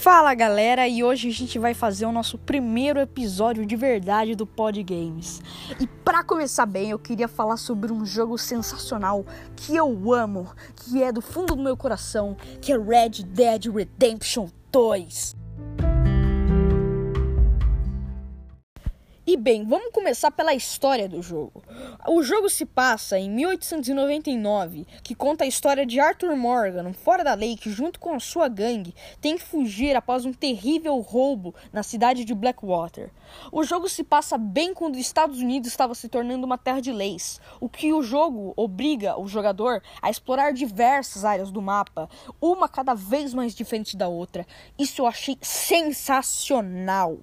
Fala galera, e hoje a gente vai fazer o nosso primeiro episódio de verdade do Pod Games. E para começar bem, eu queria falar sobre um jogo sensacional que eu amo, que é do fundo do meu coração, que é Red Dead Redemption 2. E bem, vamos começar pela história do jogo. O jogo se passa em 1899, que conta a história de Arthur Morgan, fora da lei, que junto com a sua gangue tem que fugir após um terrível roubo na cidade de Blackwater. O jogo se passa bem quando os Estados Unidos estava se tornando uma terra de leis, o que o jogo obriga o jogador a explorar diversas áreas do mapa, uma cada vez mais diferente da outra. Isso eu achei sensacional.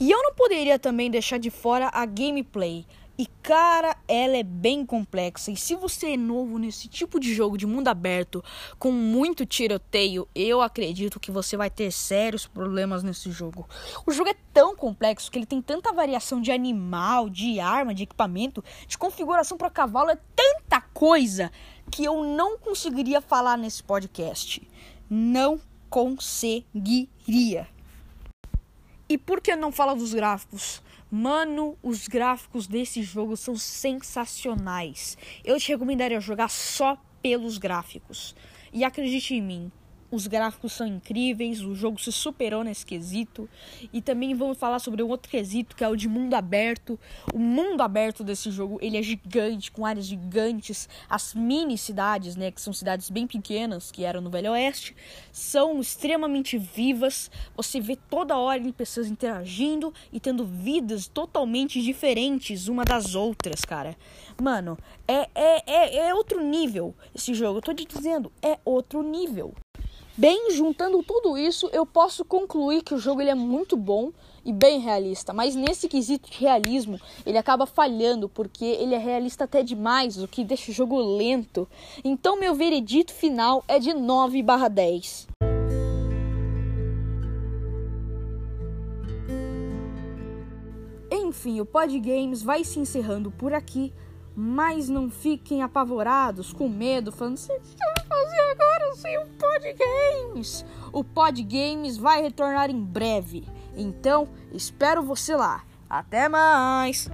E eu não poderia também deixar de fora a gameplay. E cara, ela é bem complexa. E se você é novo nesse tipo de jogo de mundo aberto, com muito tiroteio, eu acredito que você vai ter sérios problemas nesse jogo. O jogo é tão complexo que ele tem tanta variação de animal, de arma, de equipamento, de configuração para cavalo, é tanta coisa que eu não conseguiria falar nesse podcast. Não conseguiria. E por que não fala dos gráficos? Mano, os gráficos desse jogo são sensacionais. Eu te recomendaria jogar só pelos gráficos. E acredite em mim, os gráficos são incríveis, o jogo se superou nesse quesito. E também vamos falar sobre um outro quesito, que é o de mundo aberto. O mundo aberto desse jogo, ele é gigante, com áreas gigantes. As mini cidades, né, que são cidades bem pequenas, que eram no Velho Oeste, são extremamente vivas. Você vê toda hora pessoas interagindo e tendo vidas totalmente diferentes uma das outras, cara. Mano, é, é, é, é outro nível esse jogo. Eu tô te dizendo, é outro nível. Bem, juntando tudo isso, eu posso concluir que o jogo ele é muito bom e bem realista, mas nesse quesito de realismo, ele acaba falhando porque ele é realista até demais, o que deixa o jogo lento. Então meu veredito final é de 9/10. Enfim, o Pod Games vai se encerrando por aqui, mas não fiquem apavorados, com medo, falando assim, fazer agora sem o Pod Games? O Pod Games vai retornar em breve. Então, espero você lá. Até mais!